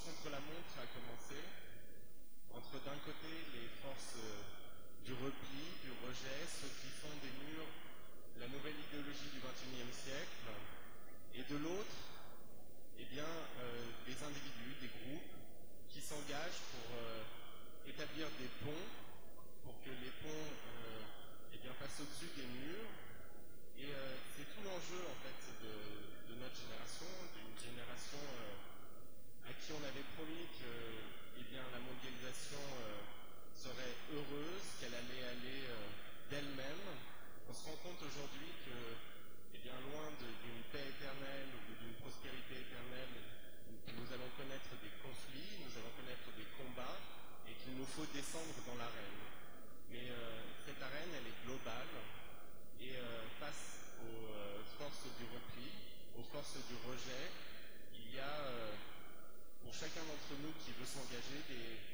contre la montre a commencé entre d'un côté les forces euh, du repli, du rejet, ceux qui font des murs la nouvelle idéologie du XXIe siècle, et de l'autre, eh bien, euh, des individus, des groupes qui s'engagent pour euh, établir des ponts, pour que les ponts eh bien, passent au-dessus des murs. Et c'est tout l'enjeu en fait de, notre génération, d'une génération qui on avait promis que eh bien, la mondialisation serait heureuse, qu'elle allait aller d'elle-même. On se rend compte aujourd'hui que, eh bien, loin d'une paix éternelle ou d'une prospérité éternelle, nous allons connaître des conflits, nous allons connaître des combats, et qu'il nous faut descendre dans l'arène. Mais cette arène, elle est globale, et face aux forces du repli, aux forces du rejet, il y a chacun d'entre nous qui veut s'engager des,